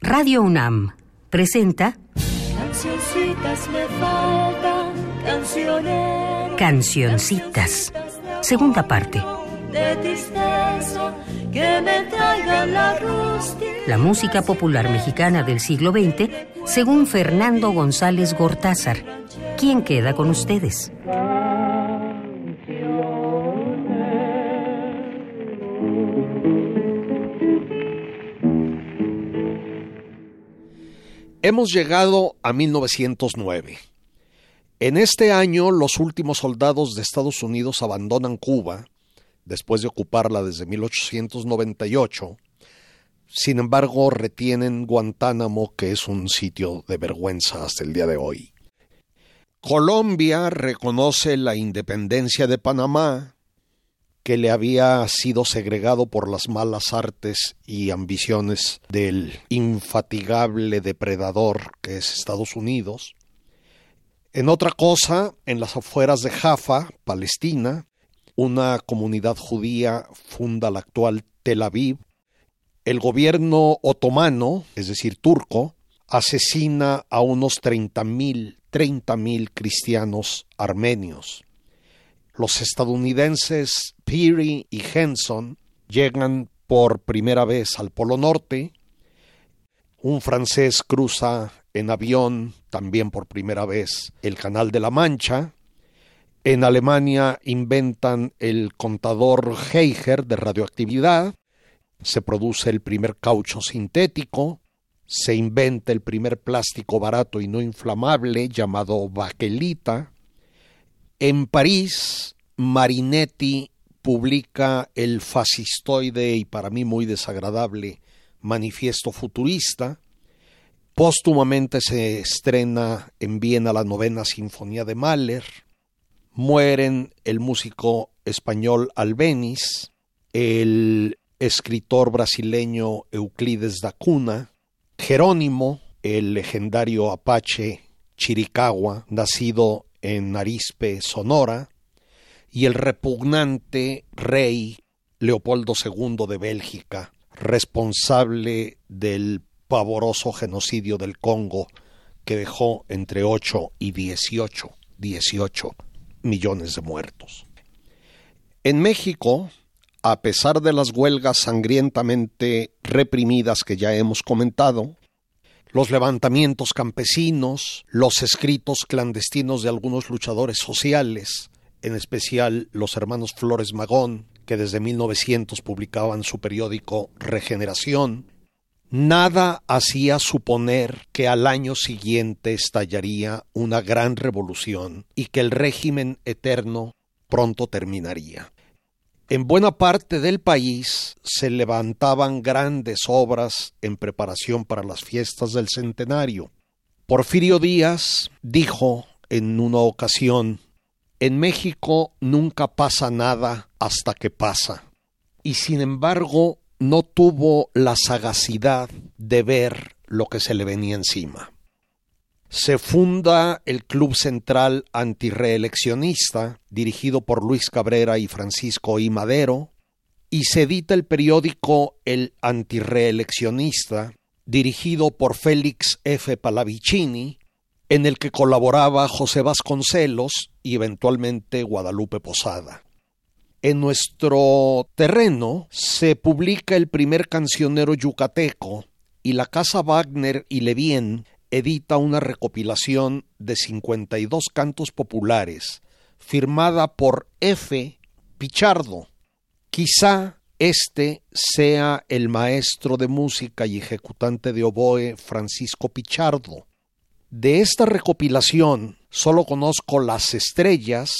Radio UNAM presenta Cancioncitas me faltan. Cancioncitas. Segunda parte. De tristeza, que me traigan la rústica. La música popular mexicana del siglo XX, según Fernando González Gortázar. ¿Quién queda con ustedes? Hemos llegado a 1909. En este año, los últimos soldados de Estados Unidos abandonan Cuba, después de ocuparla desde 1898. Sin embargo, retienen Guantánamo, que es un sitio de vergüenza hasta el día de hoy. Colombia reconoce la independencia de Panamá, que le había sido segregado por las malas artes y ambiciones del infatigable depredador que es Estados Unidos. En otra cosa, en las afueras de Jaffa, Palestina, una comunidad judía funda la actual Tel Aviv. El gobierno otomano, es decir, turco, asesina a unos 30.000 30.000 cristianos armenios. Los estadounidenses Peary y Henson llegan por primera vez al Polo Norte. Un francés cruza en avión también por primera vez el Canal de la Mancha. En Alemania inventan el contador Geiger de radioactividad. Se produce el primer caucho sintético. Se inventa el primer plástico barato y no inflamable llamado baquelita. En París, Marinetti publica el fascistoide y para mí muy desagradable Manifiesto Futurista. Póstumamente se estrena en Viena la novena Sinfonía de Mahler. Mueren el músico español Albeniz, el escritor brasileño Euclides da Cunha, Jerónimo, el legendario apache Chiricahua, nacido en Arispe, Sonora, y el repugnante rey Leopoldo II de Bélgica, responsable del pavoroso genocidio del Congo que dejó entre 8 y 18, 18 millones de muertos. En México, a pesar de las huelgas sangrientamente reprimidas que ya hemos comentado, los levantamientos campesinos, los escritos clandestinos de algunos luchadores sociales, en especial los hermanos Flores Magón, que desde 1900 publicaban su periódico Regeneración, nada hacía suponer que al año siguiente estallaría una gran revolución y que el régimen eterno pronto terminaría. En buena parte del país se levantaban grandes obras en preparación para las fiestas del centenario. Porfirio Díaz dijo en una ocasión en México nunca pasa nada hasta que pasa. Y sin embargo no tuvo la sagacidad de ver lo que se le venía encima. Se funda el Club Central Antireeleccionista, dirigido por Luis Cabrera y Francisco I. Madero, y se edita el periódico El Antireeleccionista, dirigido por Félix F. Palavicini, en el que colaboraba José Vasconcelos y eventualmente Guadalupe Posada. En nuestro terreno se publica el primer cancionero yucateco y la Casa Wagner y Levien edita una recopilación de 52 cantos populares firmada por F. Pichardo. Quizá este sea el maestro de música y ejecutante de oboe Francisco Pichardo, de esta recopilación solo conozco las estrellas,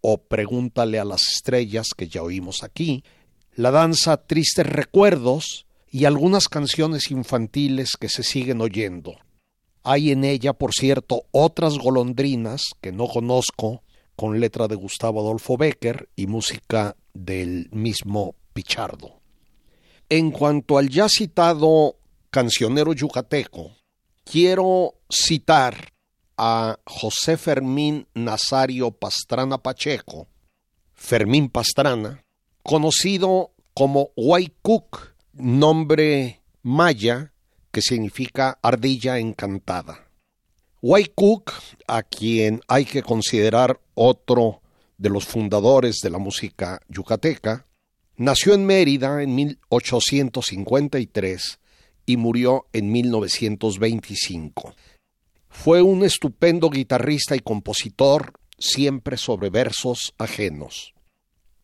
o pregúntale a las estrellas que ya oímos aquí, la danza Tristes Recuerdos y algunas canciones infantiles que se siguen oyendo. Hay en ella, por cierto, otras golondrinas que no conozco, con letra de Gustavo Adolfo Becker y música del mismo Pichardo. En cuanto al ya citado cancionero yucateco, quiero citar a José Fermín Nazario Pastrana Pacheco, Fermín Pastrana, conocido como Huaycuc, nombre maya que significa ardilla encantada. Cook, a quien hay que considerar otro de los fundadores de la música yucateca, nació en Mérida en 1853 y murió en 1925. Fue un estupendo guitarrista y compositor, siempre sobre versos ajenos.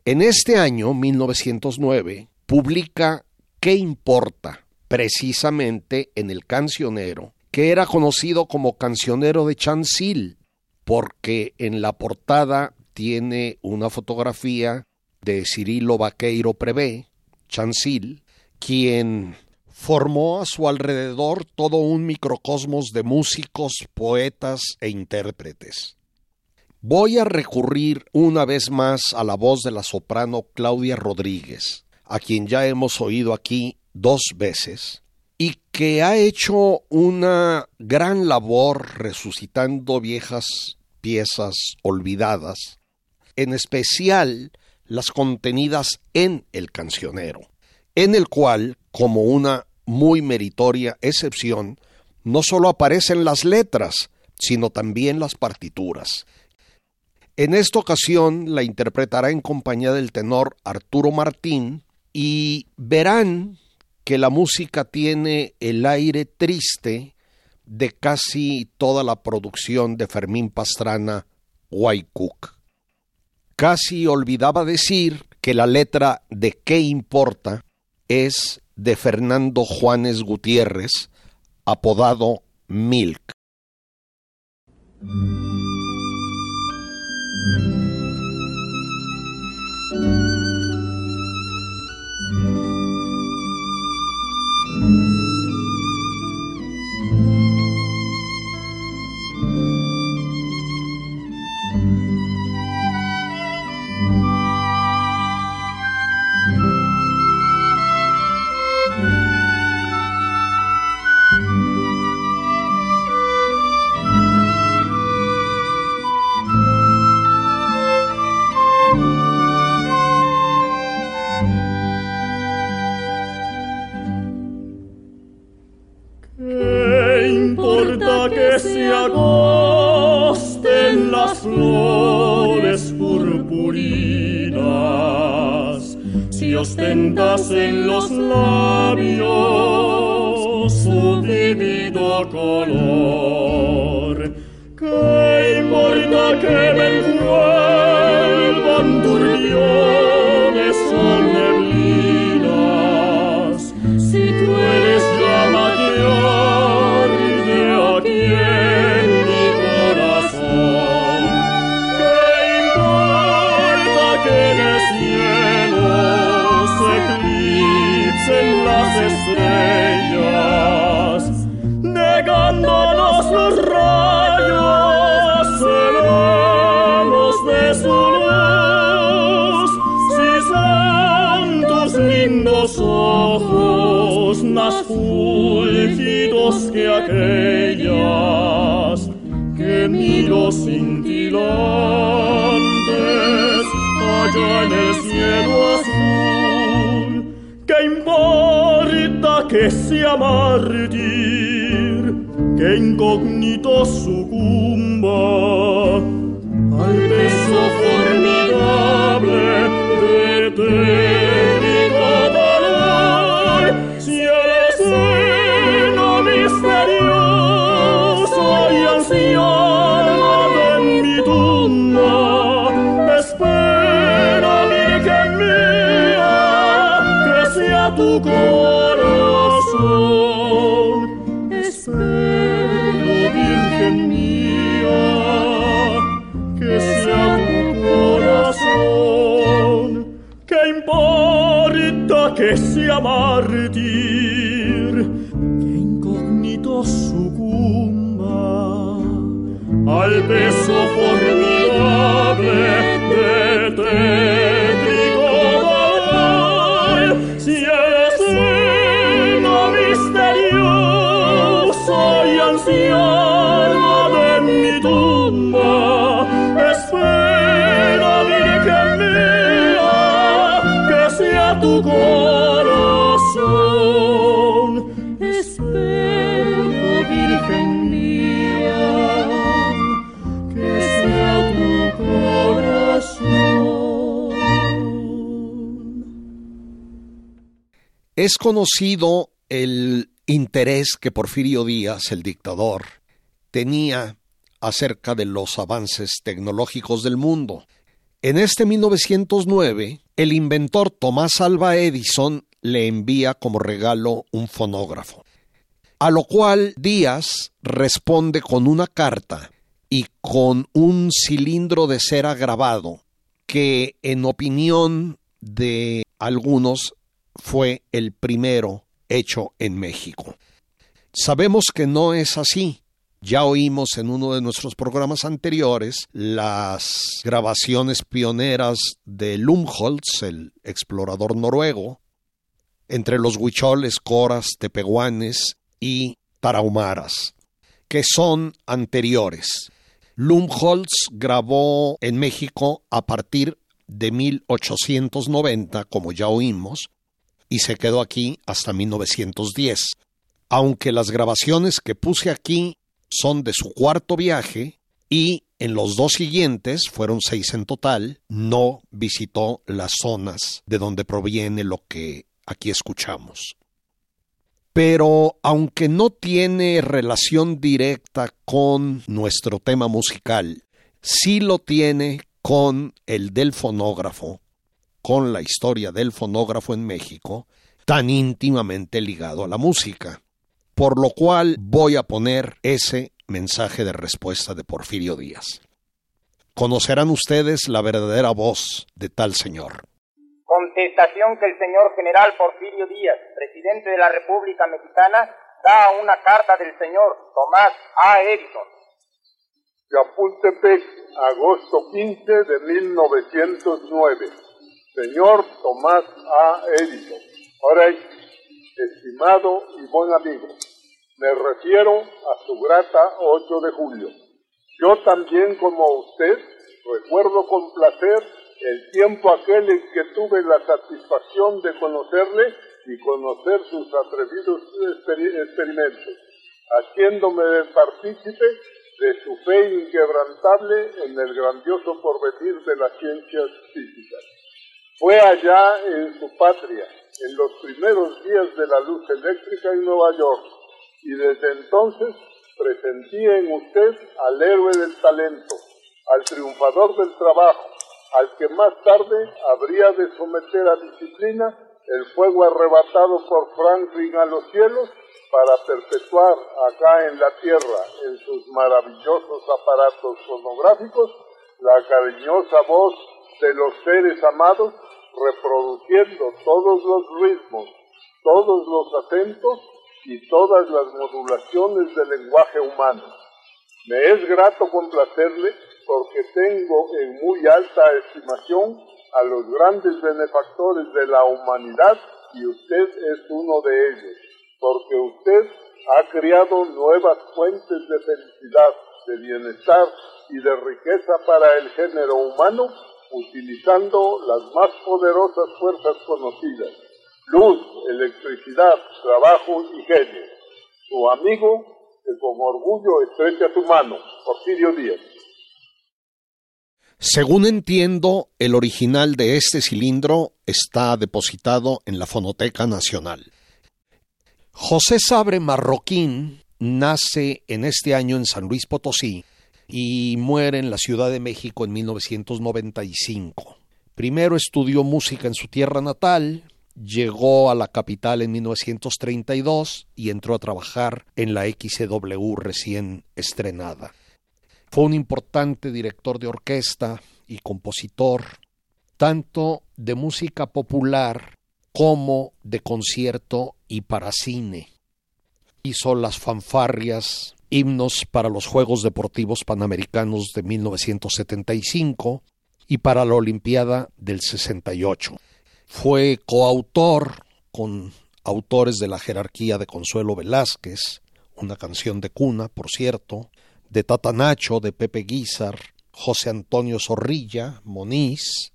En este año, 1909, publica ¿Qué importa? Precisamente en el cancionero, que era conocido como cancionero de Chansil, porque en la portada tiene una fotografía de Cirilo Vaqueiro Prevé, Chansil, quien formó a su alrededor todo un microcosmos de músicos, poetas e intérpretes. Voy a recurrir una vez más a la voz de la soprano Claudia Rodríguez, a quien ya hemos oído aquí dos veces, y que ha hecho una gran labor resucitando viejas piezas olvidadas, en especial las contenidas en el cancionero, en el cual, como una muy meritoria excepción, no solo aparecen las letras, sino también las partituras. En esta ocasión la interpretará en compañía del tenor Arturo Martín y verán que la música tiene el aire triste de casi toda la producción de Fermín Pastrana Cook. Casi olvidaba decir que la letra de ¿Qué importa? es de Fernando Juanes Gutiérrez, apodado Milk. Lord. Que aquellas que miro cintilantes allá en el cielo azul importa que sea mártir, que incógnito sucumba tu corazón. Es conocido el interés que Porfirio Díaz, el dictador, tenía acerca de los avances tecnológicos del mundo. En este 1909, el inventor Tomás Alba Edison le envía como regalo un fonógrafo, a lo cual Díaz responde con una carta y con un cilindro de cera grabado que en opinión de algunos fue el primero hecho en México. Sabemos que no es así. Ya oímos en uno de nuestros programas anteriores las grabaciones pioneras de Lumholtz, el explorador noruego, entre los huicholes, coras, tepehuanes y tarahumaras, que son anteriores. Lumholtz grabó en México a partir de 1890, como ya oímos, y se quedó aquí hasta 1910. Aunque las grabaciones que puse aquí son de su cuarto viaje y en los dos siguientes, fueron seis en total, no visitó las zonas de donde proviene lo que aquí escuchamos pero aunque no tiene relación directa con nuestro tema musical, sí lo tiene con el del fonógrafo, con la historia del fonógrafo en México, tan íntimamente ligado a la música. Por lo cual voy a poner ese mensaje de respuesta de Porfirio Díaz. Conocerán ustedes la verdadera voz de tal señor contestación que el señor general Porfirio Díaz, presidente de la República Mexicana, da a una carta del señor Tomás A. Edison. Chapultepec, agosto 15 de 1909. Señor Tomás A. Edison. Ahora, estimado y buen amigo, me refiero a su grata 8 de julio. Yo también, como usted, recuerdo con placer el tiempo aquel en que tuve la satisfacción de conocerle y conocer sus atrevidos experimentos, haciéndome partícipe de su fe inquebrantable en el grandioso porvenir de las ciencias físicas. Fue allá en su patria, en los primeros días de la luz eléctrica en Nueva York, y desde entonces presentí en usted al héroe del talento, al triunfador del trabajo, al que más tarde habría de someter a disciplina el fuego arrebatado por Franklin a los cielos para perpetuar acá en la tierra, en sus maravillosos aparatos fonográficos, la cariñosa voz de los seres amados, reproduciendo todos los ritmos, todos los acentos y todas las modulaciones del lenguaje humano. Me es grato complacerle porque tengo en muy alta estimación a los grandes benefactores de la humanidad y usted es uno de ellos, porque usted ha creado nuevas fuentes de felicidad, de bienestar y de riqueza para el género humano, utilizando las más poderosas fuerzas conocidas, luz, electricidad, trabajo y genio. Su amigo, que con orgullo estrecha su mano, Porfirio Díaz. Según entiendo, el original de este cilindro está depositado en la Fonoteca Nacional. José Sabre Marroquín nace en este año en San Luis Potosí y muere en la Ciudad de México en 1995. Primero estudió música en su tierra natal, llegó a la capital en 1932 y entró a trabajar en la XW recién estrenada. Fue un importante director de orquesta y compositor, tanto de música popular como de concierto y para cine. Hizo las fanfarrias, himnos para los Juegos Deportivos Panamericanos de 1975 y para la Olimpiada del 68. Fue coautor con autores de la jerarquía de Consuelo Velázquez, una canción de cuna, por cierto, de Tatanacho, de Pepe Guizar, José Antonio Zorrilla, Moniz,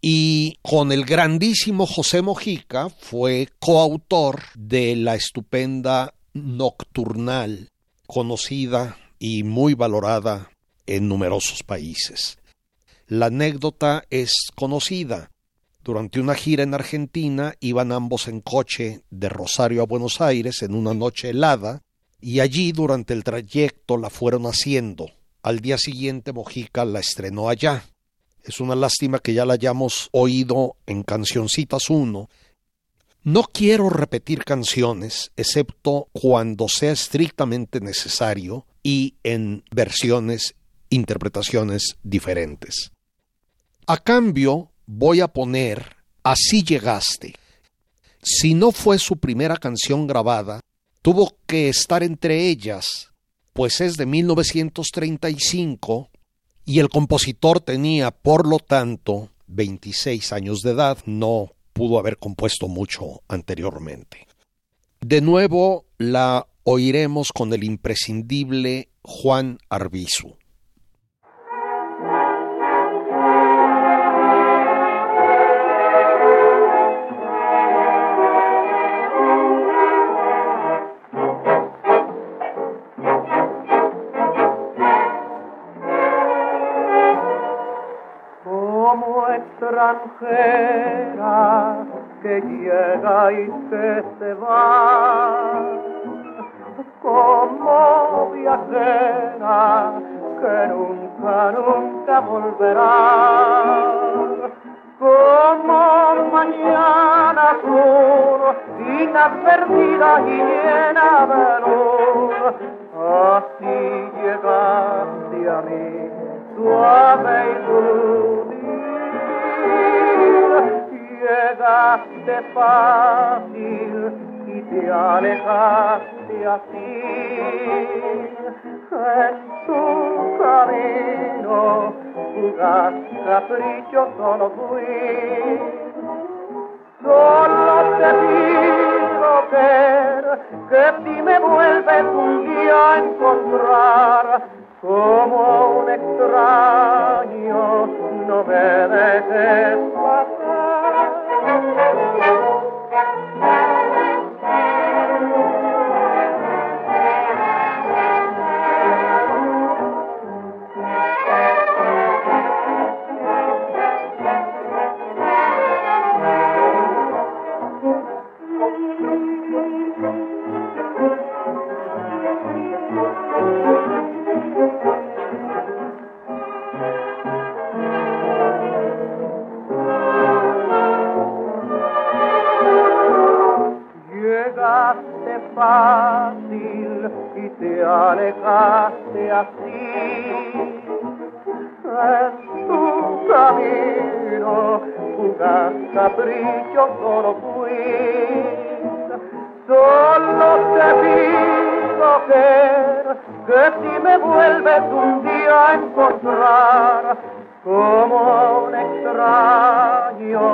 y con el grandísimo José Mojica fue coautor de la estupenda Nocturnal, conocida y muy valorada en numerosos países. La anécdota es conocida. Durante una gira en Argentina iban ambos en coche de Rosario a Buenos Aires en una noche helada y allí durante el trayecto la fueron haciendo. Al día siguiente Mojica la estrenó allá. Es una lástima que ya la hayamos oído en Cancioncitas 1. No quiero repetir canciones, excepto cuando sea estrictamente necesario y en versiones, interpretaciones diferentes. A cambio, voy a poner Así llegaste. Si no fue su primera canción grabada, tuvo que estar entre ellas, pues es de 1935 y el compositor tenía, por lo tanto, 26 años de edad, no pudo haber compuesto mucho anteriormente. De nuevo la oiremos con el imprescindible Juan Arbizu. Extranjera que llega y que se va, como felice io sono qui. Como un extraño,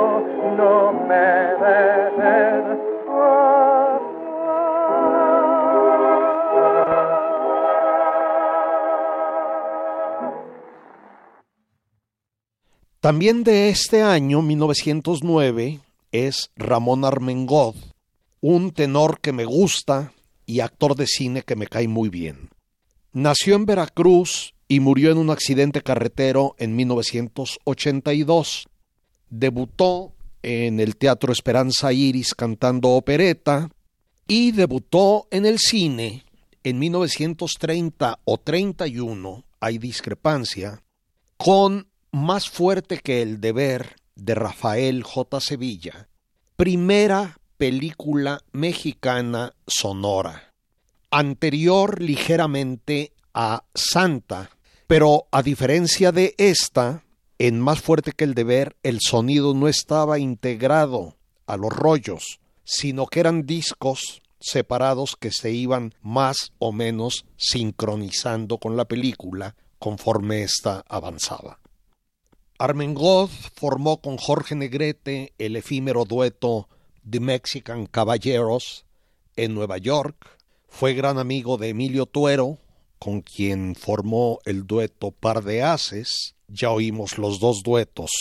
no me dejes También de este año, 1909, es Ramón Armengod, un tenor que me gusta y actor de cine que me cae muy bien. Nació en Veracruz y murió en un accidente carretero en 1982. Debutó en el Teatro Esperanza Iris cantando opereta y debutó en el cine en 1930 o 31, hay discrepancia, con más fuerte que el deber de Rafael J. Sevilla, primera película mexicana sonora, anterior ligeramente a Santa, pero a diferencia de esta, en Más fuerte que el deber, el sonido no estaba integrado a los rollos, sino que eran discos separados que se iban más o menos sincronizando con la película conforme ésta avanzaba. Armengol formó con Jorge Negrete el efímero dueto The Mexican Caballeros en Nueva York. Fue gran amigo de Emilio Tuero, con quien formó el dueto Par de Haces. Ya oímos los dos duetos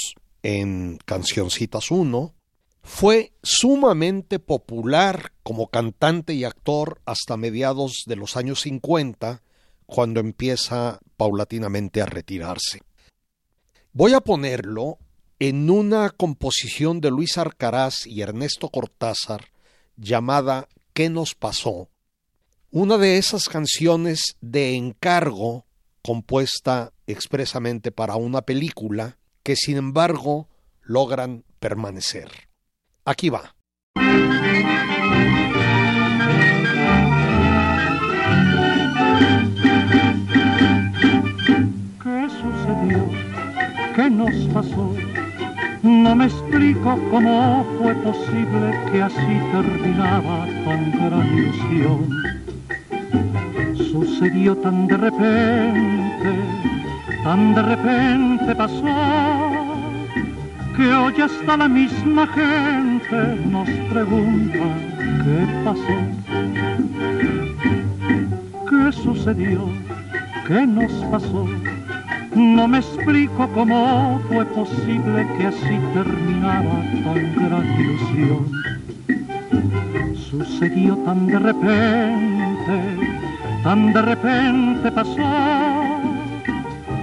en Cancioncitas 1. Fue sumamente popular como cantante y actor hasta mediados de los años 50, cuando empieza paulatinamente a retirarse. Voy a ponerlo en una composición de Luis Arcaraz y Ernesto Cortázar llamada ¿Qué nos pasó? Una de esas canciones de encargo compuesta expresamente para una película que sin embargo logran permanecer. Aquí va. ¿Qué sucedió? ¿Qué nos pasó? No me explico cómo fue posible que así terminaba tan gran ilusión. Sucedió tan de repente, tan de repente pasó, que hoy hasta la misma gente nos pregunta qué pasó. ¿Qué sucedió? ¿Qué nos pasó? No me explico cómo fue posible que así terminara tan gran ilusión. Sucedió tan de repente, tan de repente pasó,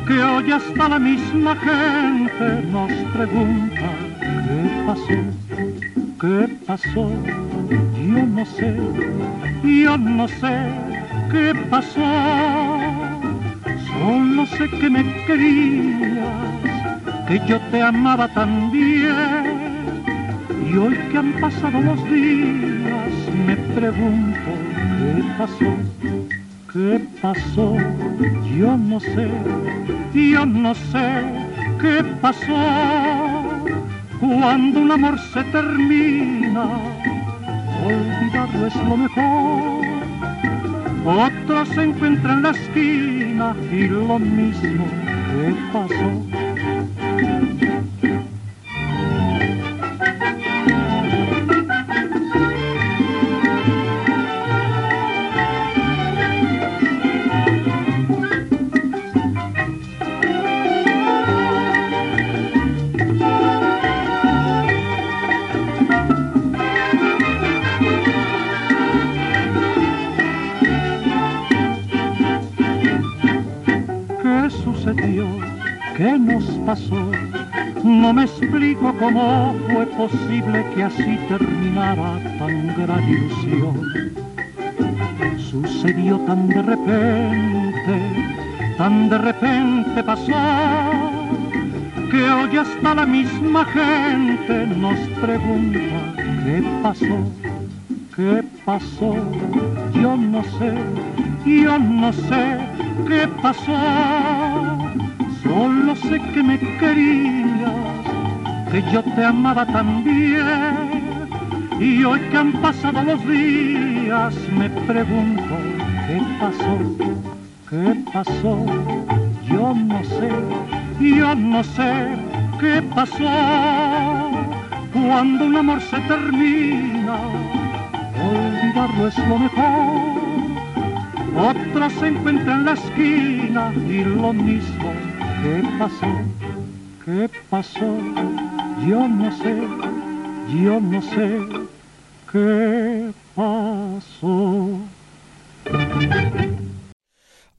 que hoy hasta la misma gente nos pregunta qué pasó, qué pasó. Yo no sé, yo no sé qué pasó Solo sé que me querías, que yo te amaba también. Y hoy que han pasado los días, me pregunto qué pasó, qué pasó. Yo no sé, yo no sé qué pasó. Cuando un amor se termina, olvidarlo es lo mejor otro se encuentra en la esquina y lo mismo que pasó. Cómo fue posible que así terminara tan gran ilusión. Sucedió tan de repente, tan de repente pasó, que hoy hasta la misma gente nos pregunta qué pasó, qué pasó. Yo no sé, yo no sé qué pasó Solo sé que me querías, que yo te amaba también. Y hoy que han pasado los días me pregunto qué pasó, qué pasó. Yo no sé, yo no sé qué pasó. Cuando un amor se termina, olvidarlo es lo mejor. Otro se encuentra en la esquina y lo mismo ¿Qué pasó? ¿Qué pasó? Yo no sé, yo no sé qué pasó.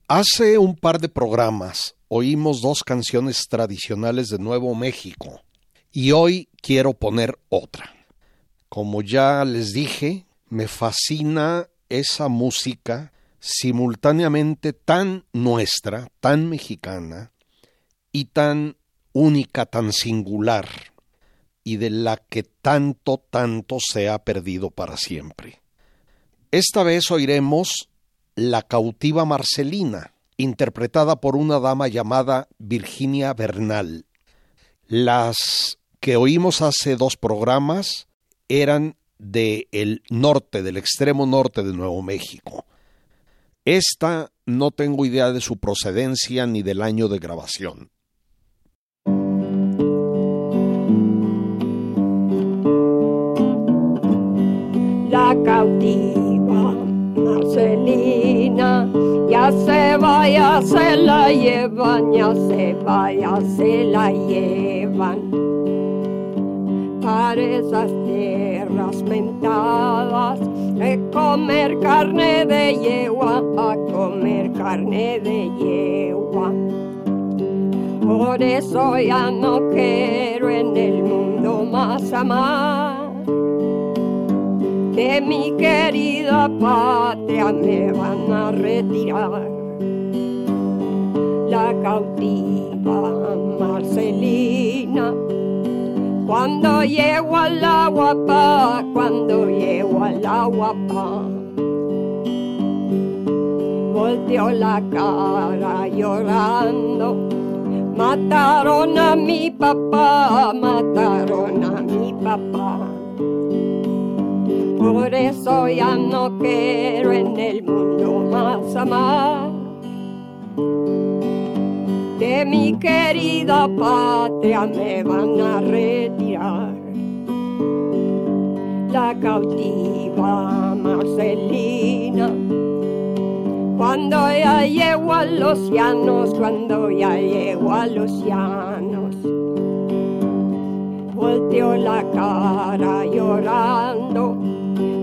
Hace un par de programas oímos dos canciones tradicionales de Nuevo México y hoy quiero poner otra. Como ya les dije, me fascina esa música simultáneamente tan nuestra, tan mexicana, y tan única, tan singular, y de la que tanto, tanto se ha perdido para siempre. Esta vez oiremos La cautiva Marcelina, interpretada por una dama llamada Virginia Bernal. Las que oímos hace dos programas eran de el norte, del extremo norte de Nuevo México. Esta no tengo idea de su procedencia ni del año de grabación. Cautiva Marcelina, ya se vaya, se la llevan, ya se vaya, se la llevan. Para esas tierras mentadas, a comer carne de yegua, a comer carne de yegua Por eso ya no quiero en el mundo más amar. De mi querida patria me van a retirar. La cautiva Marcelina. Cuando llego al agua pa, cuando llego al agua pa volteó la cara llorando. Mataron a mi papá, mataron a mi papá. Por eso ya no quiero en el mundo más amar. De mi querida patria me van a retirar. La cautiva Marcelina cuando ya llego a los llanos, cuando ya llego a los llanos, volteó la cara llorando.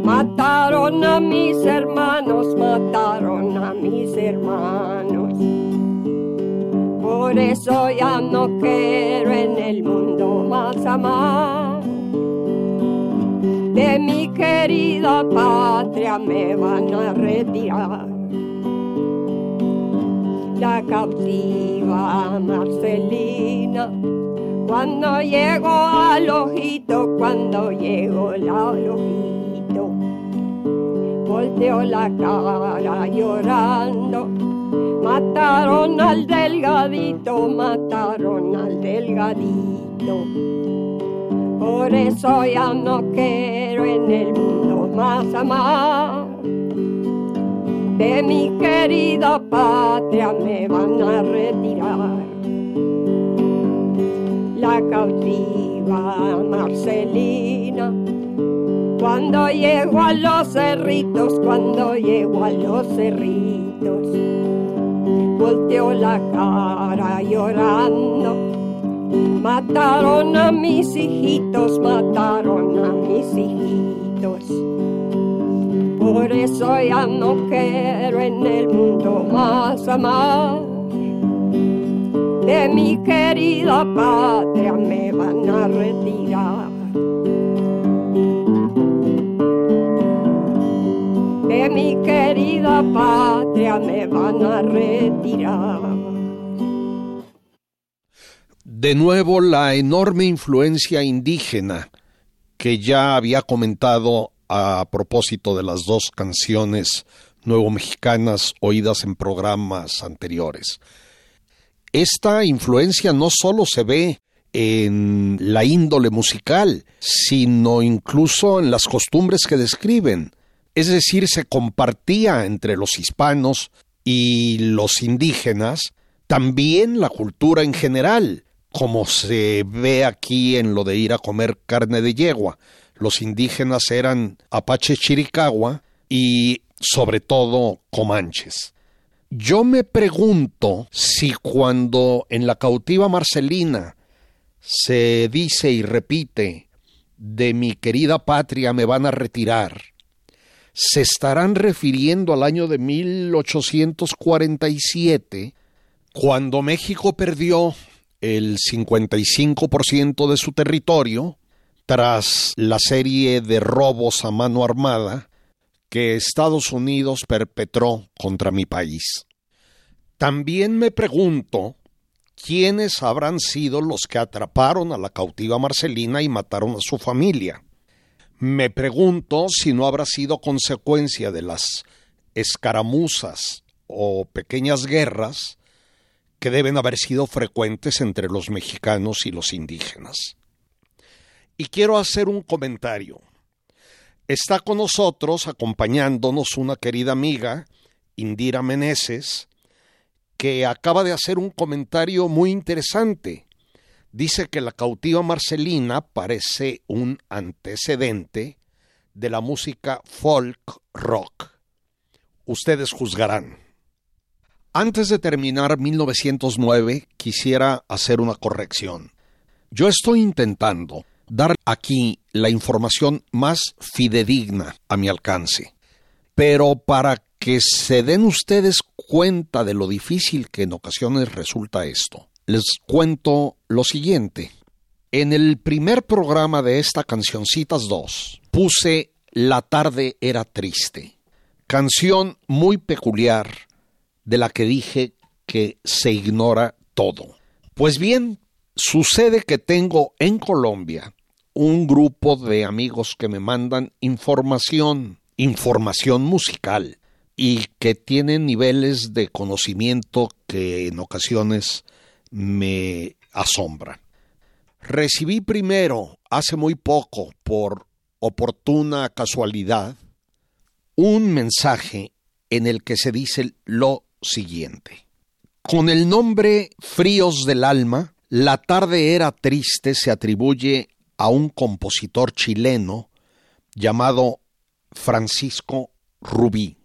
Mataron a mis hermanos, mataron a mis hermanos. Por eso ya no quiero en el mundo más amar. De mi querida patria me van a retirar la cautiva Marcelina. Cuando llego al ojito, cuando llego al ojito, volteo la cara llorando. Mataron al delgadito, mataron al delgadito. Por eso ya no quiero en el mundo más amar de mi querida patria me van a retirar. La cautiva Marcelina, cuando llego a los cerritos, cuando llego a los cerritos, volteo la cara llorando. Mataron a mis hijitos, mataron a mis hijitos por eso ya no quiero en el mundo más amar. De mi querida patria me van a retirar. Mi querida patria me van a retirar. De nuevo la enorme influencia indígena que ya había comentado a propósito de las dos canciones nuevo mexicanas oídas en programas anteriores. Esta influencia no solo se ve en la índole musical, sino incluso en las costumbres que describen. Es decir, se compartía entre los hispanos y los indígenas también la cultura en general, como se ve aquí en lo de ir a comer carne de yegua los indígenas eran Apache Chiricahua y sobre todo Comanches. Yo me pregunto si cuando en la cautiva Marcelina se dice y repite de mi querida patria me van a retirar, se estarán refiriendo al año de 1847, cuando México perdió el 55% de su territorio tras la serie de robos a mano armada que Estados Unidos perpetró contra mi país. También me pregunto quiénes habrán sido los que atraparon a la cautiva Marcelina y mataron a su familia. Me pregunto si no habrá sido consecuencia de las escaramuzas o pequeñas guerras que deben haber sido frecuentes entre los mexicanos y los indígenas. Y quiero hacer un comentario. Está con nosotros, acompañándonos, una querida amiga, Indira Meneses, que acaba de hacer un comentario muy interesante. Dice que la cautiva Marcelina parece un antecedente de la música folk rock. Ustedes juzgarán. Antes de terminar 1909, quisiera hacer una corrección. Yo estoy intentando dar aquí la información más fidedigna a mi alcance. Pero para que se den ustedes cuenta de lo difícil que en ocasiones resulta esto, les cuento lo siguiente. En el primer programa de esta Cancioncitas 2 puse La tarde era triste, canción muy peculiar de la que dije que se ignora todo. Pues bien, sucede que tengo en Colombia un grupo de amigos que me mandan información, información musical, y que tienen niveles de conocimiento que en ocasiones me asombran. Recibí primero, hace muy poco, por oportuna casualidad, un mensaje en el que se dice lo siguiente. Con el nombre Fríos del Alma, La tarde era triste se atribuye a un compositor chileno llamado Francisco Rubí.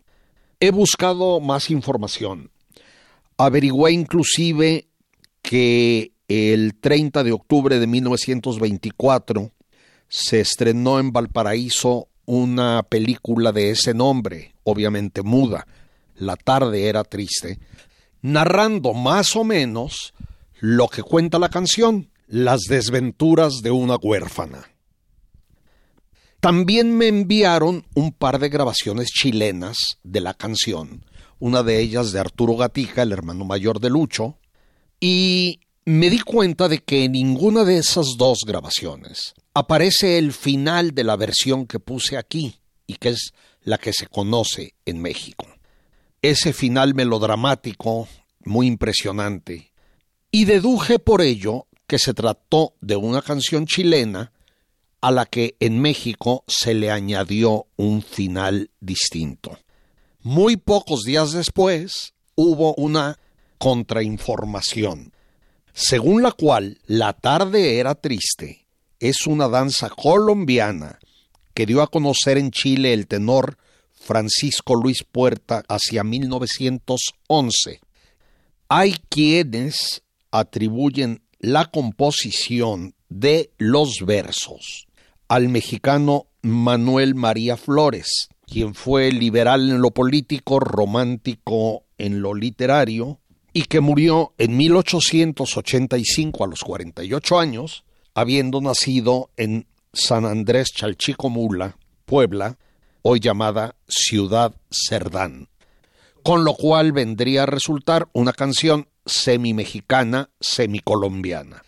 He buscado más información. Averigüé inclusive que el 30 de octubre de 1924 se estrenó en Valparaíso una película de ese nombre, obviamente muda. La tarde era triste, narrando más o menos lo que cuenta la canción, las desventuras de una huérfana. También me enviaron un par de grabaciones chilenas de la canción, una de ellas de Arturo Gatica, el hermano mayor de Lucho, y me di cuenta de que en ninguna de esas dos grabaciones aparece el final de la versión que puse aquí y que es la que se conoce en México. Ese final melodramático, muy impresionante, y deduje por ello que se trató de una canción chilena a la que en México se le añadió un final distinto. Muy pocos días después hubo una contrainformación, según la cual La tarde era triste es una danza colombiana que dio a conocer en Chile el tenor Francisco Luis Puerta hacia 1911. Hay quienes atribuyen la composición de los versos al mexicano Manuel María Flores, quien fue liberal en lo político, romántico en lo literario, y que murió en 1885 a los 48 años, habiendo nacido en San Andrés Chalchicomula, Puebla, hoy llamada Ciudad Cerdán, con lo cual vendría a resultar una canción semi-mexicana, semi-colombiana.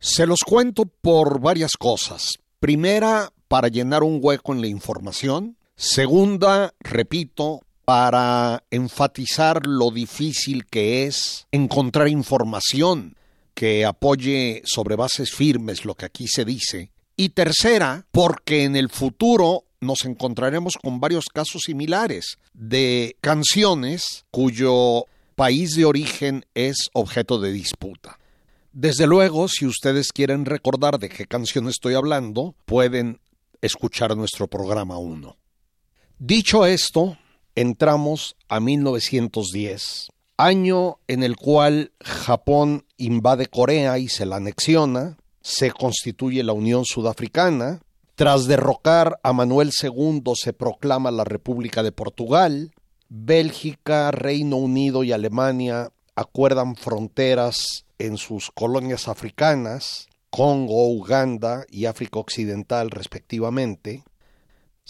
Se los cuento por varias cosas. Primera, para llenar un hueco en la información. Segunda, repito, para enfatizar lo difícil que es encontrar información que apoye sobre bases firmes lo que aquí se dice. Y tercera, porque en el futuro nos encontraremos con varios casos similares de canciones cuyo país de origen es objeto de disputa. Desde luego, si ustedes quieren recordar de qué canción estoy hablando, pueden escuchar nuestro programa 1. Dicho esto, entramos a 1910, año en el cual Japón invade Corea y se la anexiona, se constituye la Unión Sudafricana, tras derrocar a Manuel II se proclama la República de Portugal, Bélgica, Reino Unido y Alemania acuerdan fronteras en sus colonias africanas, Congo, Uganda y África Occidental respectivamente,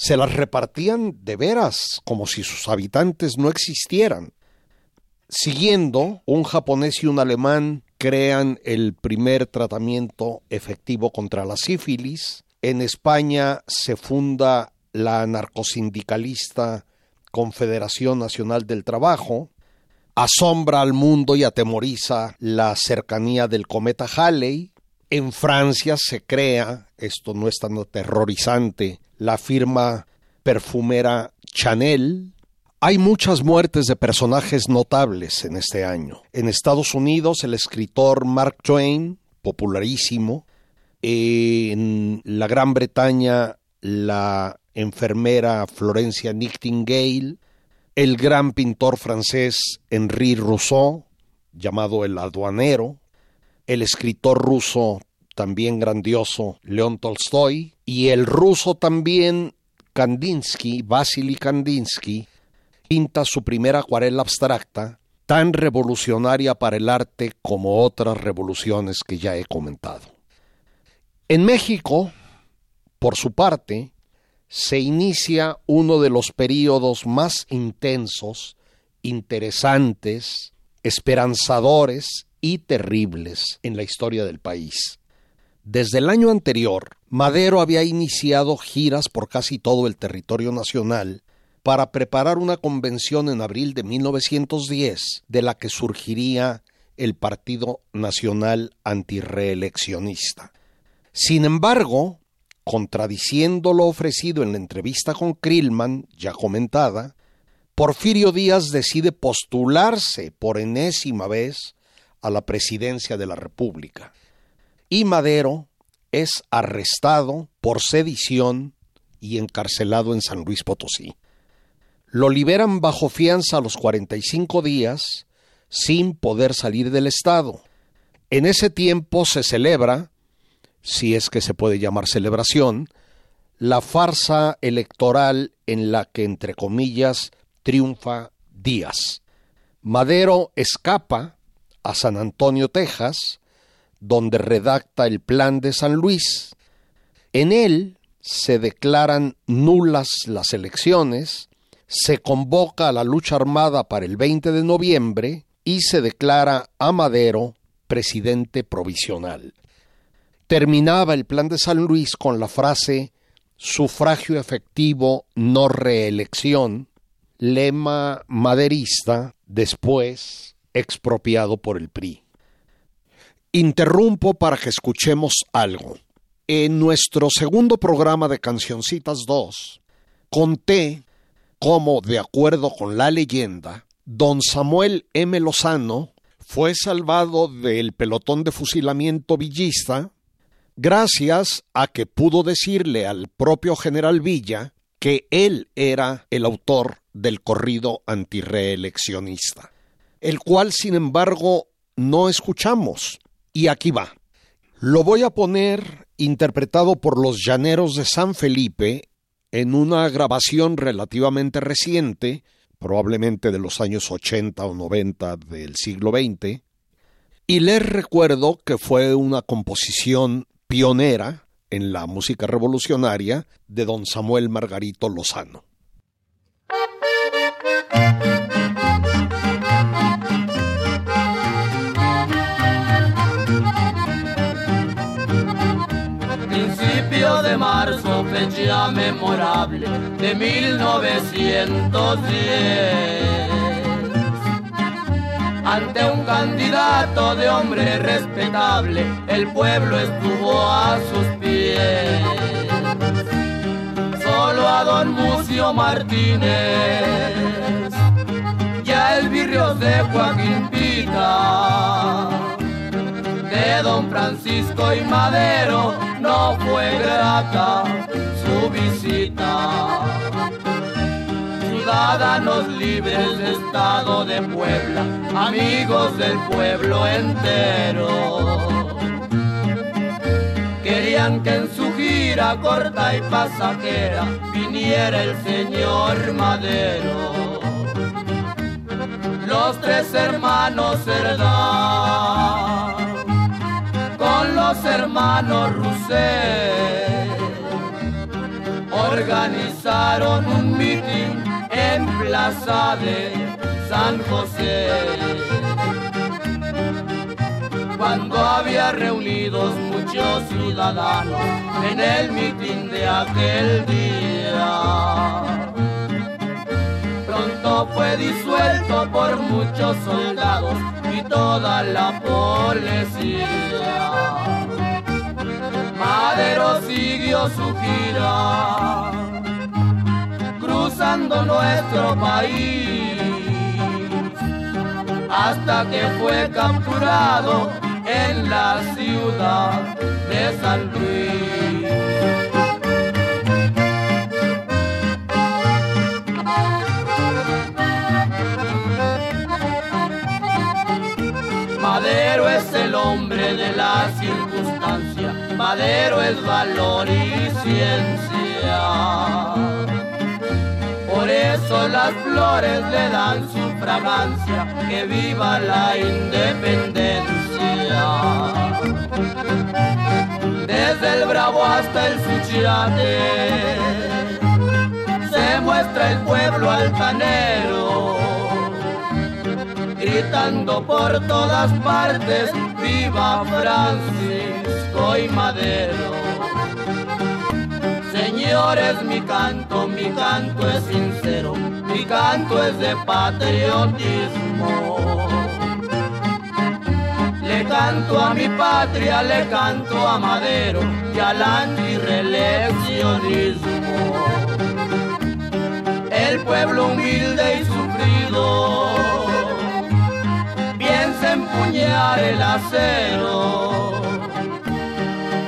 se las repartían de veras como si sus habitantes no existieran. Siguiendo, un japonés y un alemán crean el primer tratamiento efectivo contra la sífilis. En España se funda la narcosindicalista Confederación Nacional del Trabajo, asombra al mundo y atemoriza la cercanía del cometa Halley. En Francia se crea, esto no es tan aterrorizante, la firma perfumera Chanel. Hay muchas muertes de personajes notables en este año. En Estados Unidos, el escritor Mark Twain, popularísimo. En la Gran Bretaña, la enfermera Florencia Nightingale el gran pintor francés Henri Rousseau, llamado el aduanero, el escritor ruso también grandioso León Tolstoy, y el ruso también Kandinsky, Vasily Kandinsky, pinta su primera acuarela abstracta tan revolucionaria para el arte como otras revoluciones que ya he comentado. En México, por su parte, se inicia uno de los períodos más intensos, interesantes, esperanzadores y terribles en la historia del país. Desde el año anterior, Madero había iniciado giras por casi todo el territorio nacional para preparar una convención en abril de 1910 de la que surgiría el Partido Nacional Antireeleccionista. Sin embargo, contradiciendo lo ofrecido en la entrevista con Krillman, ya comentada, Porfirio Díaz decide postularse por enésima vez a la presidencia de la República. Y Madero es arrestado por sedición y encarcelado en San Luis Potosí. Lo liberan bajo fianza a los 45 días sin poder salir del Estado. En ese tiempo se celebra, si es que se puede llamar celebración, la farsa electoral en la que, entre comillas, triunfa Díaz. Madero escapa a San Antonio, Texas, donde redacta el Plan de San Luis. En él se declaran nulas las elecciones, se convoca a la lucha armada para el 20 de noviembre y se declara a Madero presidente provisional. Terminaba el Plan de San Luis con la frase sufragio efectivo, no reelección, lema maderista, después expropiado por el PRI. Interrumpo para que escuchemos algo. En nuestro segundo programa de Cancioncitas 2, conté cómo, de acuerdo con la leyenda, don Samuel M. Lozano fue salvado del pelotón de fusilamiento villista gracias a que pudo decirle al propio general Villa que él era el autor del corrido antireeleccionista el cual sin embargo no escuchamos. Y aquí va. Lo voy a poner interpretado por los Llaneros de San Felipe en una grabación relativamente reciente, probablemente de los años 80 o 90 del siglo XX, y les recuerdo que fue una composición pionera en la música revolucionaria de don Samuel Margarito Lozano. Fecha memorable de 1910. Ante un candidato de hombre respetable, el pueblo estuvo a sus pies. Solo a don Mucio Martínez, ya el virrio de Joaquín Pica de don Francisco y Madero no fue grata su visita. Ciudadanos libres de Estado de Puebla, amigos del pueblo entero. Querían que en su gira corta y pasajera viniera el señor Madero. Los tres hermanos Cerdán los hermanos Rousset organizaron un mitin en Plaza de San José. Cuando había reunidos muchos ciudadanos en el mitin de aquel día pronto fue disuelto por muchos soldados y toda la policía. Madero siguió su gira, cruzando nuestro país, hasta que fue capturado en la ciudad de San Luis. Hombre de la circunstancia, Madero es valor y ciencia. Por eso las flores le dan su fragancia, que viva la independencia. Desde el Bravo hasta el Suchirate, se muestra el pueblo altanero, gritando por todas partes, viva Francisco y Madero. Señores, mi canto, mi canto es sincero, mi canto es de patriotismo. Le canto a mi patria, le canto a Madero y al antireleccionismo. El pueblo humilde y sufrido empuñar el acero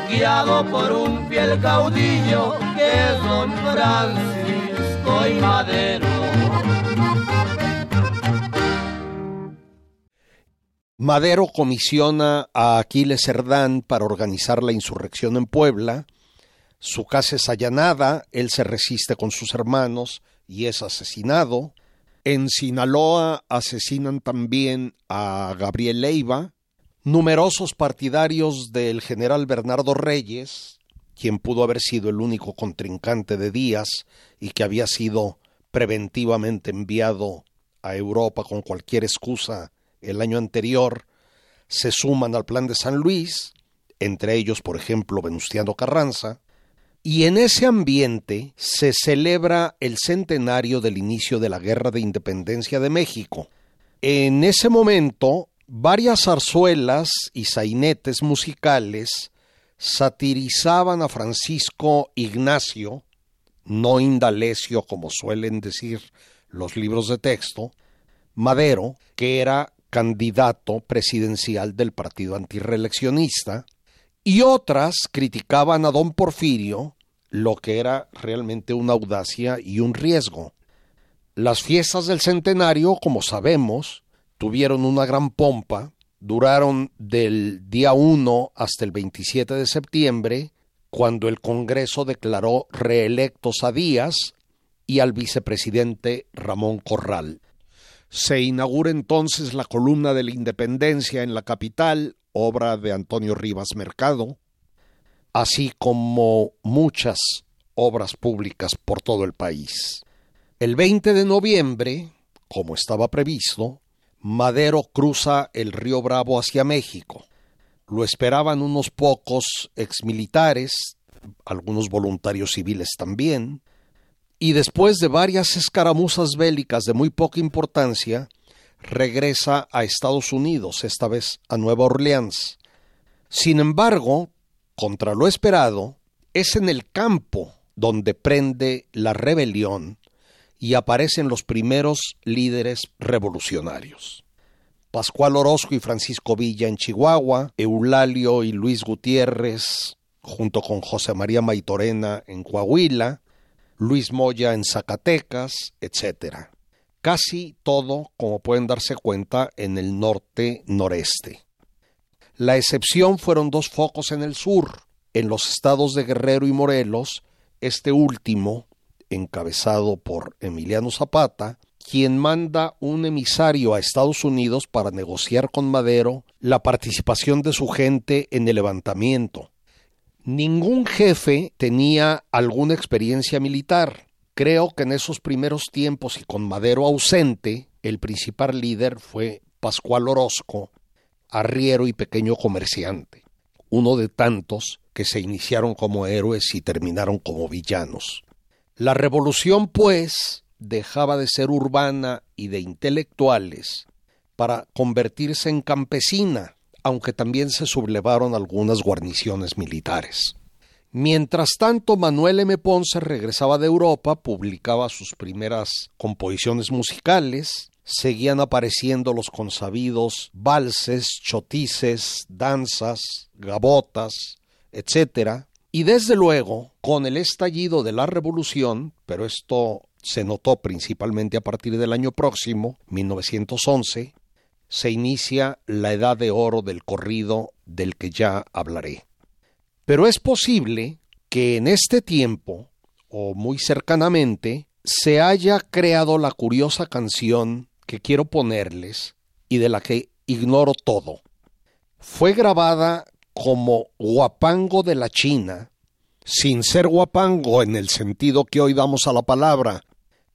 guiado por un fiel caudillo que es don Francisco y Madero. Madero comisiona a Aquiles Cerdán para organizar la insurrección en Puebla. Su casa es allanada, él se resiste con sus hermanos y es asesinado. En Sinaloa asesinan también a Gabriel Leiva, Numerosos partidarios del general Bernardo Reyes, quien pudo haber sido el único contrincante de Díaz y que había sido preventivamente enviado a Europa con cualquier excusa el año anterior, se suman al plan de San Luis, entre ellos, por ejemplo, Venustiano Carranza, y en ese ambiente se celebra el centenario del inicio de la Guerra de Independencia de México. En ese momento, Varias zarzuelas y sainetes musicales satirizaban a Francisco Ignacio, no Indalecio como suelen decir los libros de texto, Madero, que era candidato presidencial del partido antireeleccionista, y otras criticaban a don Porfirio, lo que era realmente una audacia y un riesgo. Las fiestas del centenario, como sabemos, tuvieron una gran pompa, duraron del día 1 hasta el 27 de septiembre, cuando el Congreso declaró reelectos a Díaz y al vicepresidente Ramón Corral. Se inaugura entonces la columna de la Independencia en la capital, obra de Antonio Rivas Mercado, así como muchas obras públicas por todo el país. El 20 de noviembre, como estaba previsto, Madero cruza el río Bravo hacia México. Lo esperaban unos pocos exmilitares, algunos voluntarios civiles también, y después de varias escaramuzas bélicas de muy poca importancia, regresa a Estados Unidos, esta vez a Nueva Orleans. Sin embargo, contra lo esperado, es en el campo donde prende la rebelión y aparecen los primeros líderes revolucionarios. Pascual Orozco y Francisco Villa en Chihuahua, Eulalio y Luis Gutiérrez junto con José María Maitorena en Coahuila, Luis Moya en Zacatecas, etc. Casi todo, como pueden darse cuenta, en el norte-noreste. La excepción fueron dos focos en el sur, en los estados de Guerrero y Morelos, este último encabezado por Emiliano Zapata, quien manda un emisario a Estados Unidos para negociar con Madero la participación de su gente en el levantamiento. Ningún jefe tenía alguna experiencia militar. Creo que en esos primeros tiempos y con Madero ausente, el principal líder fue Pascual Orozco, arriero y pequeño comerciante, uno de tantos que se iniciaron como héroes y terminaron como villanos. La revolución, pues, dejaba de ser urbana y de intelectuales para convertirse en campesina, aunque también se sublevaron algunas guarniciones militares. Mientras tanto, Manuel M. Ponce regresaba de Europa, publicaba sus primeras composiciones musicales, seguían apareciendo los consabidos valses, chotices, danzas, gabotas, etc., y desde luego, con el estallido de la revolución, pero esto se notó principalmente a partir del año próximo, 1911, se inicia la edad de oro del corrido del que ya hablaré. Pero es posible que en este tiempo, o muy cercanamente, se haya creado la curiosa canción que quiero ponerles y de la que ignoro todo. Fue grabada como guapango de la China, sin ser guapango en el sentido que hoy damos a la palabra,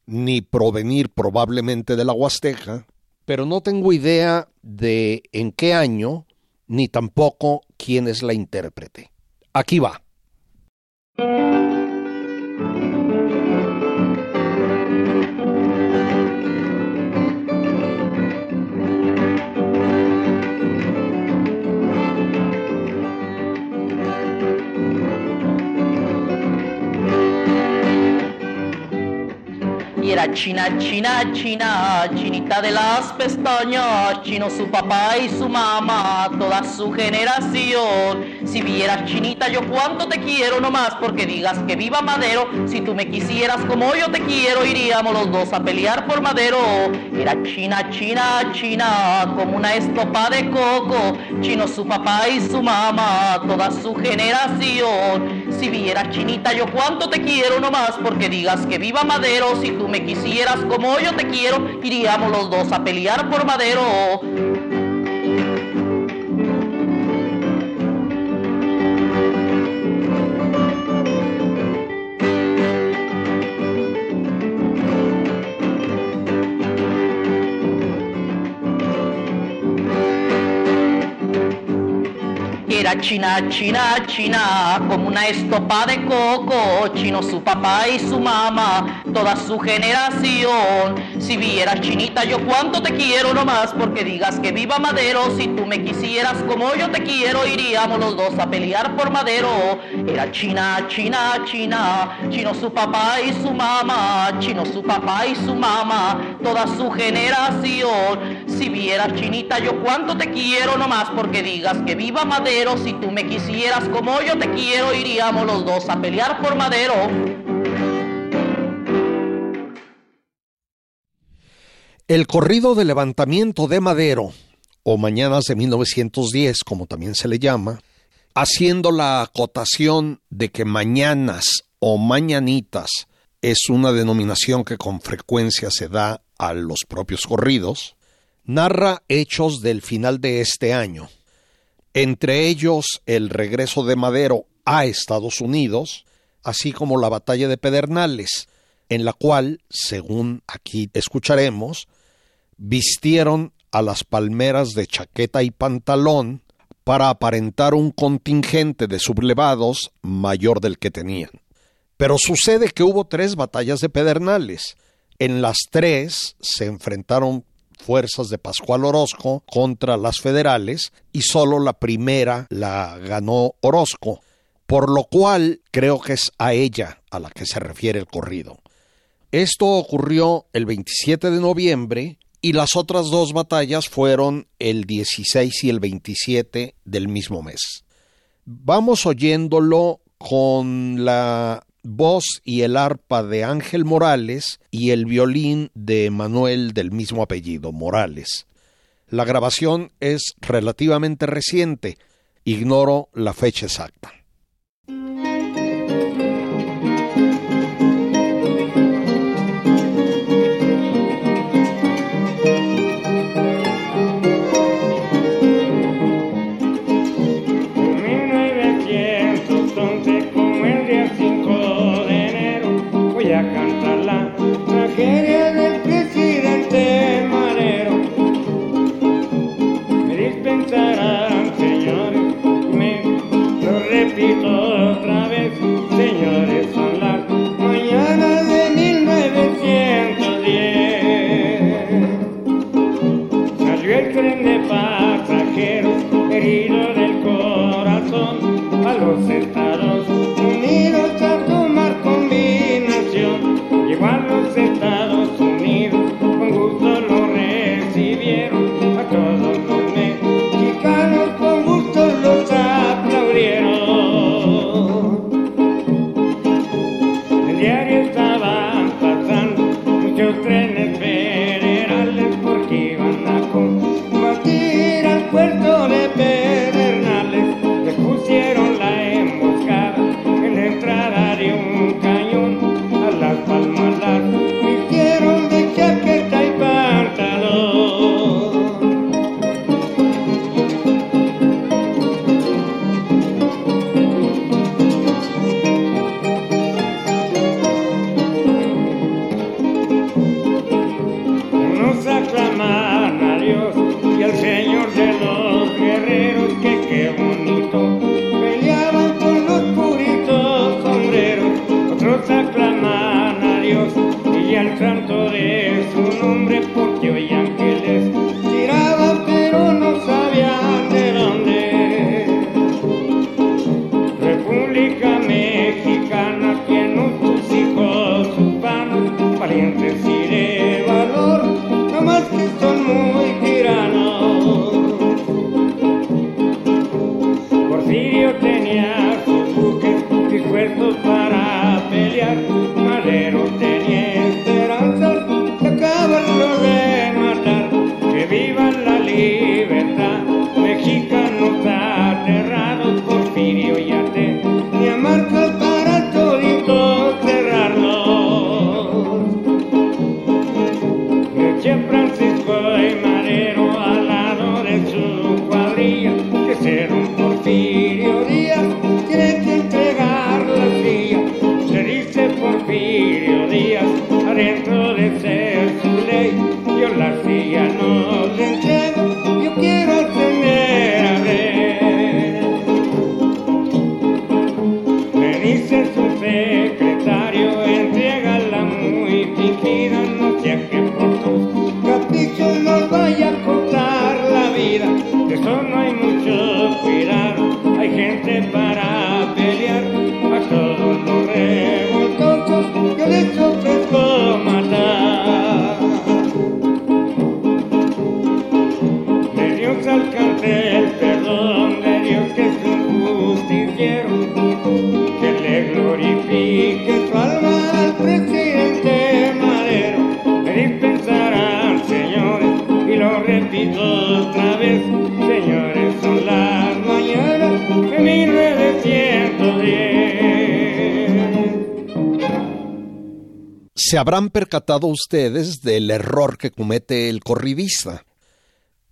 ni provenir probablemente de la Huasteca, pero no tengo idea de en qué año, ni tampoco quién es la intérprete. Aquí va. Era china, china, china, chinita de las pestañas, chino su papá y su mamá, toda su generación. Si vieras chinita, yo cuánto te quiero nomás porque digas que viva Madero. Si tú me quisieras como yo te quiero, iríamos los dos a pelear por Madero. Era china, china, china, como una estopa de coco, chino su papá y su mamá, toda su generación. Si vieras chinita, yo cuánto te quiero nomás porque digas que viva Madero. Si tú me quisieras como yo te quiero, iríamos los dos a pelear por Madero. China, china, china, como una estopa de coco, chino su papá y su mamá, toda su generación. Si vieras chinita, yo cuánto te quiero nomás, porque digas que viva Madero. Si tú me quisieras como yo te quiero, iríamos los dos a pelear por Madero. Era china, china, china, chino su papá y su mamá, chino su papá y su mamá, toda su generación. Si vieras chinita, yo cuánto te quiero nomás, porque digas que viva Madero. Si tú me quisieras como yo te quiero, iríamos los dos a pelear por Madero. El corrido de levantamiento de Madero, o Mañanas de 1910, como también se le llama, haciendo la acotación de que mañanas o mañanitas es una denominación que con frecuencia se da a los propios corridos, narra hechos del final de este año, entre ellos el regreso de Madero a Estados Unidos, así como la batalla de Pedernales, en la cual, según aquí escucharemos, vistieron a las palmeras de chaqueta y pantalón para aparentar un contingente de sublevados mayor del que tenían. Pero sucede que hubo tres batallas de Pedernales. En las tres se enfrentaron fuerzas de Pascual Orozco contra las federales y solo la primera la ganó Orozco, por lo cual creo que es a ella a la que se refiere el corrido. Esto ocurrió el 27 de noviembre y las otras dos batallas fueron el 16 y el 27 del mismo mes. Vamos oyéndolo con la voz y el arpa de Ángel Morales y el violín de Manuel del mismo apellido, Morales. La grabación es relativamente reciente, ignoro la fecha exacta. Palmas habrán percatado ustedes del error que comete el corridista.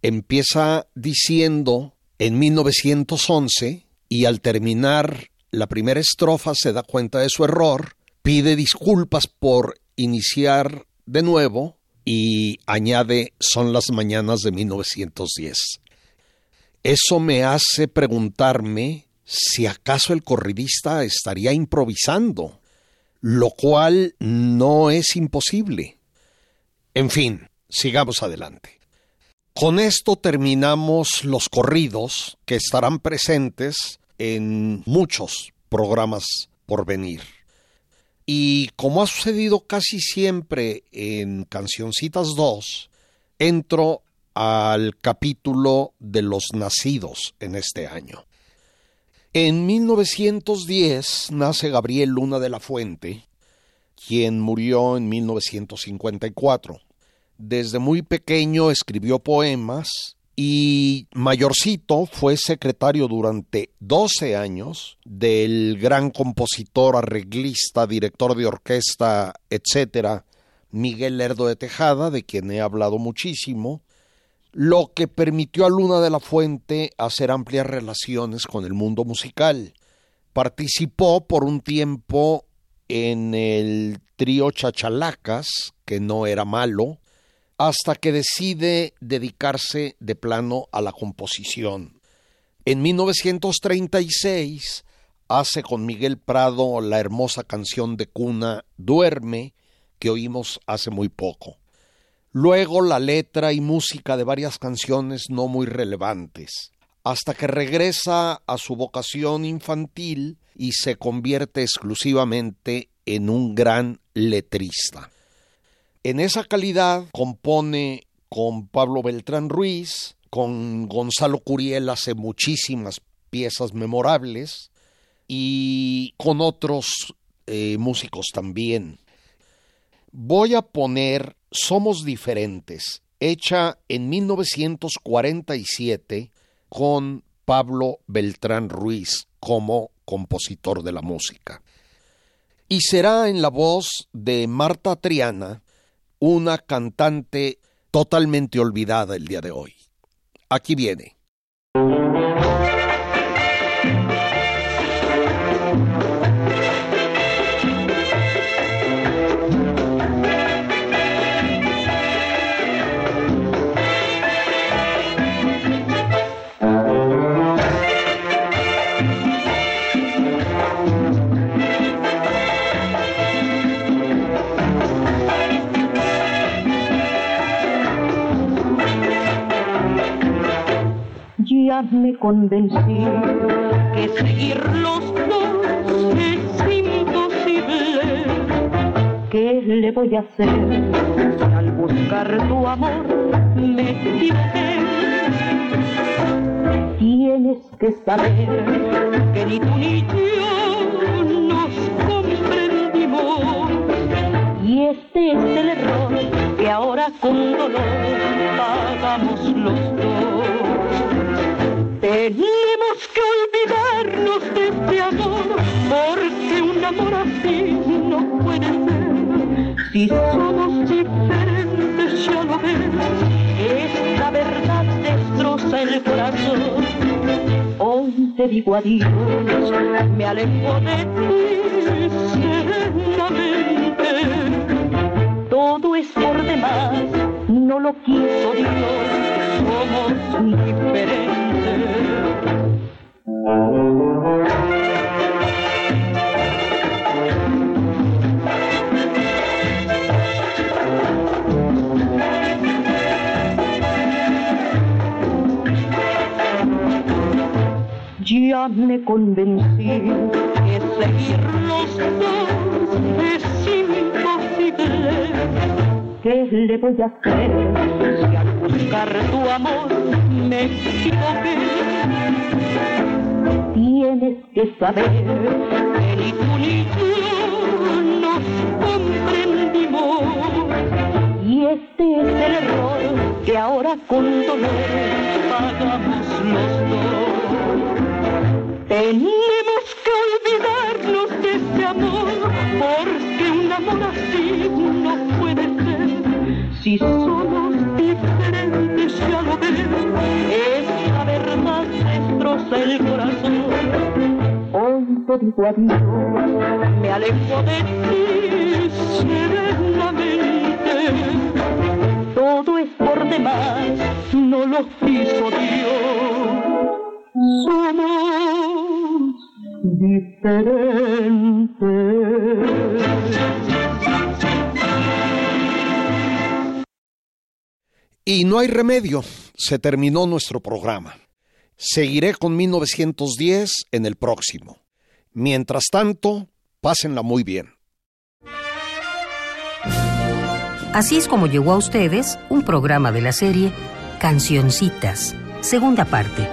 Empieza diciendo en 1911 y al terminar la primera estrofa se da cuenta de su error, pide disculpas por iniciar de nuevo y añade son las mañanas de 1910. Eso me hace preguntarme si acaso el corridista estaría improvisando, lo cual no es imposible. En fin, sigamos adelante. Con esto terminamos los corridos que estarán presentes en muchos programas por venir. Y como ha sucedido casi siempre en Cancioncitas 2, entro al capítulo de los nacidos en este año. En 1910 nace Gabriel Luna de la Fuente, quien murió en 1954. Desde muy pequeño escribió poemas y mayorcito fue secretario durante 12 años del gran compositor, arreglista, director de orquesta, etcétera, Miguel Lerdo de Tejada, de quien he hablado muchísimo, lo que permitió a Luna de la Fuente hacer amplias relaciones con el mundo musical. Participó por un tiempo en el trío Chachalacas, que no era malo, hasta que decide dedicarse de plano a la composición. En 1936 hace con Miguel Prado la hermosa canción de cuna Duerme, que oímos hace muy poco. Luego la letra y música de varias canciones no muy relevantes, hasta que regresa a su vocación infantil y se convierte exclusivamente en un gran letrista. En esa calidad compone con Pablo Beltrán Ruiz, con Gonzalo Curiel hace muchísimas piezas memorables y con otros eh, músicos también. Voy a poner Somos Diferentes, hecha en 1947 con Pablo Beltrán Ruiz como compositor de la música. Y será en la voz de Marta Triana, una cantante totalmente olvidada el día de hoy. Aquí viene. Me convencí que seguir los dos es imposible. ¿Qué le voy a hacer si al buscar tu amor me equivoqué? Tienes que saber que ni tú ni yo nos comprendimos. Y este es el error que ahora con dolor pagamos los dos. Tenemos que olvidarnos de este amor, porque un amor así no puede ser. Si somos diferentes, ya lo ves, esta verdad destroza el corazón. Hoy te digo adiós, me alejo de ti serenamente. Todo es por demás, no lo quiso Dios, somos diferentes. Ya me convencí que seguir los dos es imposible. ¿Qué le voy a hacer si al buscar tu amor me equivoqué? Tienes que saber que ni tú ni yo nos comprendimos. Y este es el error que ahora con dolor pagamos los dos. Tenemos que olvidarnos de este amor, porque un amor así no puede ser. Si somos diferentes, ya lo ves, esa verdad destroza el corazón. Hoy te digo adiós, me alejo de ti serenamente. Todo es por demás, no lo quiso Dios. Somos diferentes. Y no hay remedio, se terminó nuestro programa. Seguiré con 1910 en el próximo. Mientras tanto, pásenla muy bien. Así es como llegó a ustedes un programa de la serie Cancioncitas, segunda parte.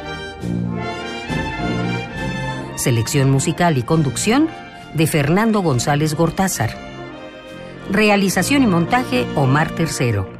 Selección musical y conducción de Fernando González Gortázar. Realización y montaje Omar Tercero.